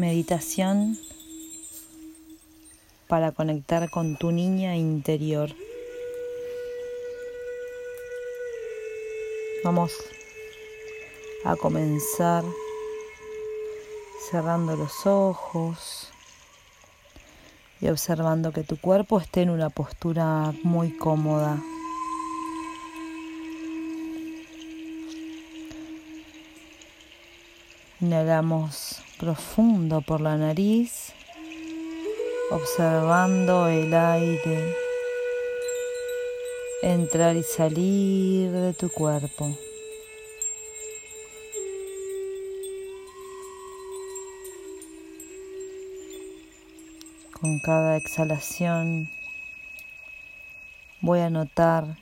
Meditación para conectar con tu niña interior. Vamos a comenzar cerrando los ojos y observando que tu cuerpo esté en una postura muy cómoda. Inhalamos profundo por la nariz, observando el aire entrar y salir de tu cuerpo. Con cada exhalación voy a notar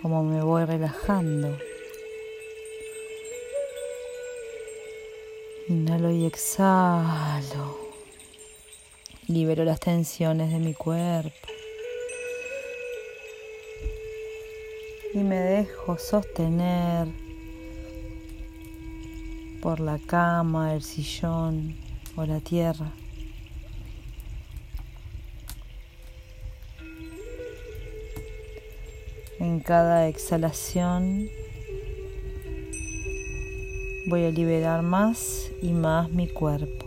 cómo me voy relajando. Inhalo y exhalo. Libero las tensiones de mi cuerpo. Y me dejo sostener por la cama, el sillón o la tierra. En cada exhalación voy a liberar más y más mi cuerpo,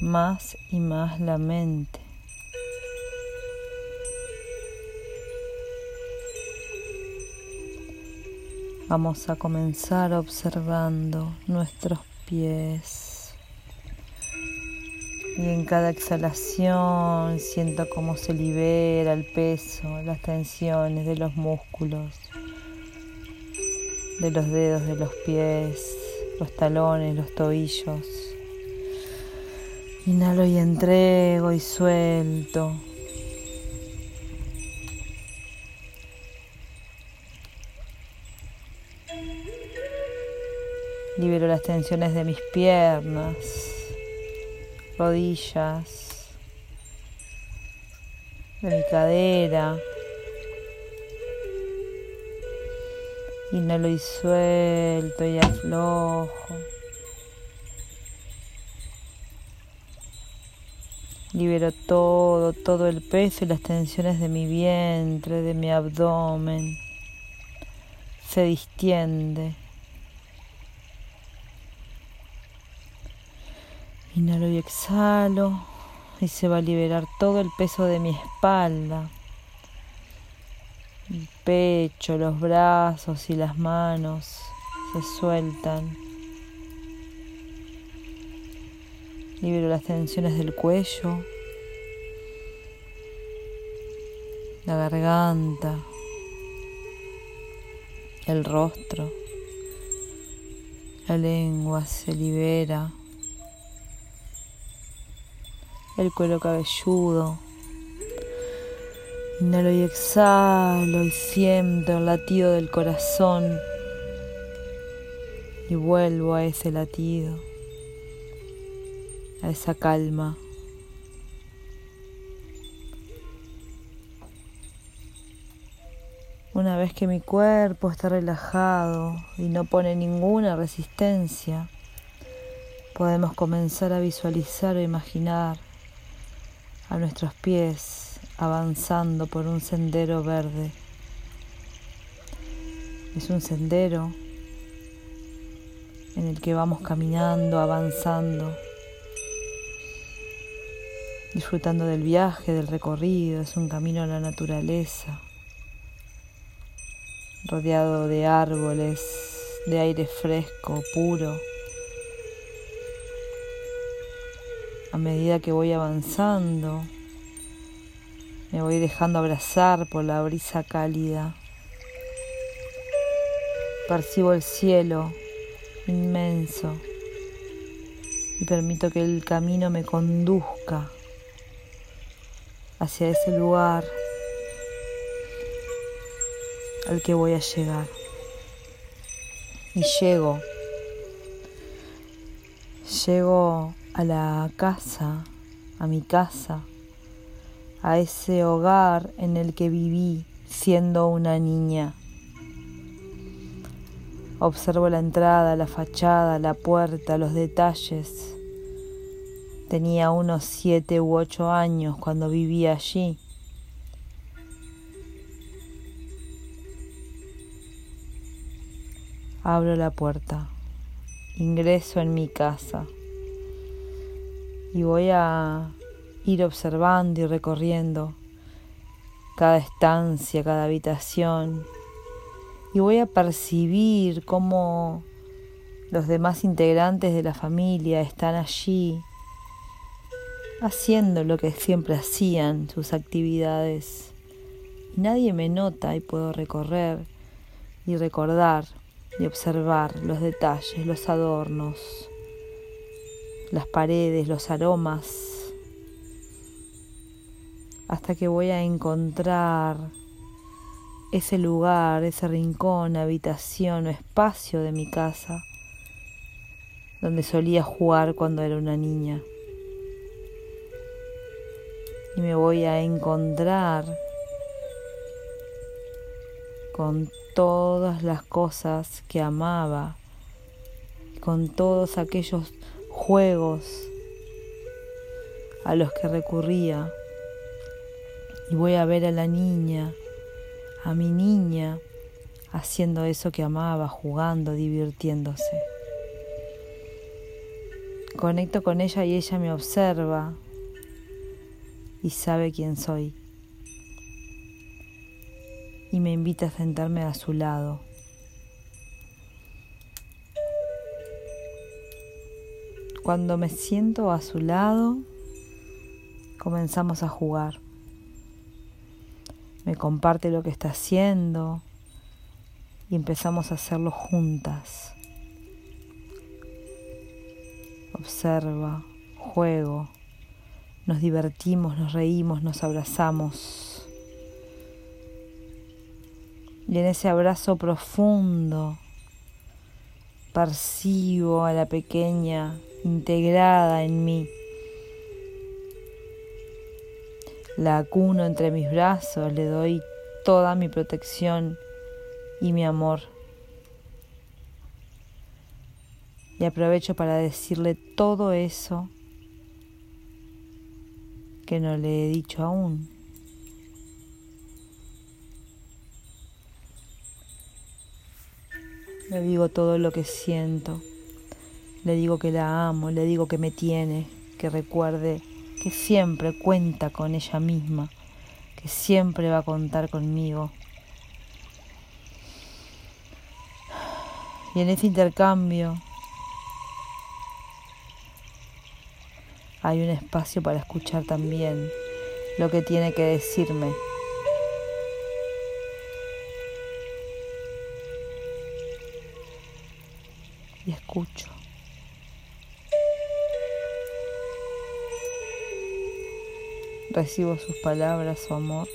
más y más la mente. Vamos a comenzar observando nuestros pies. Y en cada exhalación siento cómo se libera el peso, las tensiones de los músculos de los dedos de los pies, los talones, los tobillos. Inhalo y entrego y suelto. Libero las tensiones de mis piernas, rodillas, de mi cadera. Inhalo y suelto y aflojo. Libero todo, todo el peso y las tensiones de mi vientre, de mi abdomen. Se distiende. Inhalo y exhalo y se va a liberar todo el peso de mi espalda el pecho, los brazos y las manos se sueltan. Libero las tensiones del cuello, la garganta, el rostro, la lengua se libera, el cuero cabelludo Inhalo y exhalo y siento el latido del corazón y vuelvo a ese latido, a esa calma. Una vez que mi cuerpo está relajado y no pone ninguna resistencia, podemos comenzar a visualizar o imaginar a nuestros pies avanzando por un sendero verde. Es un sendero en el que vamos caminando, avanzando, disfrutando del viaje, del recorrido. Es un camino a la naturaleza, rodeado de árboles, de aire fresco, puro. A medida que voy avanzando, me voy dejando abrazar por la brisa cálida. Percibo el cielo inmenso y permito que el camino me conduzca hacia ese lugar al que voy a llegar. Y llego, llego a la casa, a mi casa a ese hogar en el que viví siendo una niña. Observo la entrada, la fachada, la puerta, los detalles. Tenía unos siete u ocho años cuando vivía allí. Abro la puerta, ingreso en mi casa y voy a ir observando y recorriendo cada estancia, cada habitación y voy a percibir cómo los demás integrantes de la familia están allí haciendo lo que siempre hacían, sus actividades. Nadie me nota y puedo recorrer y recordar y observar los detalles, los adornos, las paredes, los aromas, hasta que voy a encontrar ese lugar, ese rincón, habitación o espacio de mi casa donde solía jugar cuando era una niña. Y me voy a encontrar con todas las cosas que amaba, con todos aquellos juegos a los que recurría. Y voy a ver a la niña a mi niña haciendo eso que amaba, jugando, divirtiéndose. Conecto con ella y ella me observa y sabe quién soy. Y me invita a sentarme a su lado. Cuando me siento a su lado, comenzamos a jugar me comparte lo que está haciendo y empezamos a hacerlo juntas. Observa, juego, nos divertimos, nos reímos, nos abrazamos. Y en ese abrazo profundo percibo a la pequeña integrada en mí. La acuno entre mis brazos, le doy toda mi protección y mi amor. Y aprovecho para decirle todo eso que no le he dicho aún. Le digo todo lo que siento. Le digo que la amo, le digo que me tiene, que recuerde que siempre cuenta con ella misma, que siempre va a contar conmigo. Y en ese intercambio hay un espacio para escuchar también lo que tiene que decirme. Y escucho. Recibo sus palabras, su amor.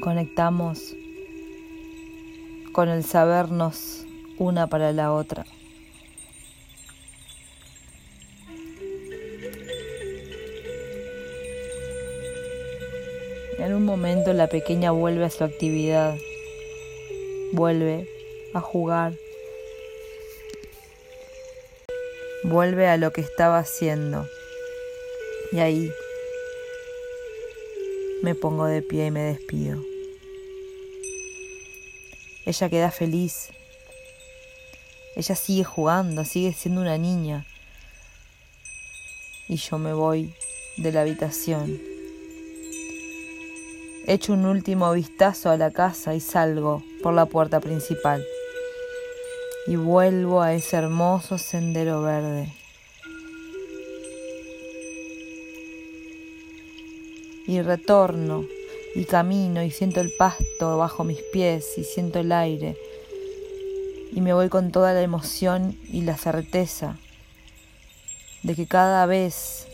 Conectamos con el sabernos una para la otra. Momento la pequeña vuelve a su actividad, vuelve a jugar, vuelve a lo que estaba haciendo. Y ahí me pongo de pie y me despido. Ella queda feliz. Ella sigue jugando, sigue siendo una niña. Y yo me voy de la habitación Echo un último vistazo a la casa y salgo por la puerta principal. Y vuelvo a ese hermoso sendero verde. Y retorno y camino y siento el pasto bajo mis pies y siento el aire. Y me voy con toda la emoción y la certeza de que cada vez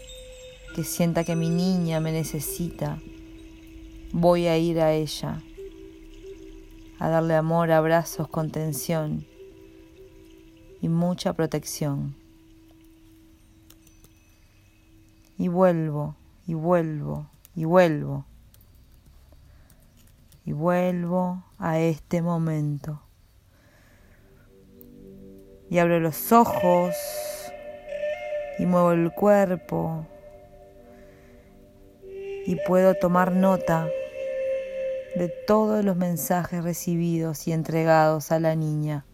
que sienta que mi niña me necesita, voy a ir a ella, a darle amor, abrazos, contención y mucha protección. y vuelvo, y vuelvo, y vuelvo. Y vuelvo a este momento. Y abro los ojos y muevo el cuerpo y puedo tomar nota de todos los mensajes recibidos y entregados a la niña.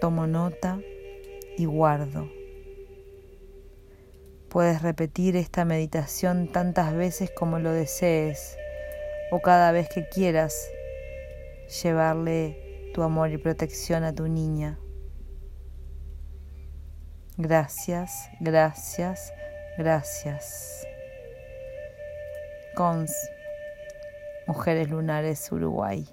Tomo nota y guardo. Puedes repetir esta meditación tantas veces como lo desees o cada vez que quieras llevarle tu amor y protección a tu niña. Gracias, gracias, gracias. Cons, Mujeres Lunares Uruguay.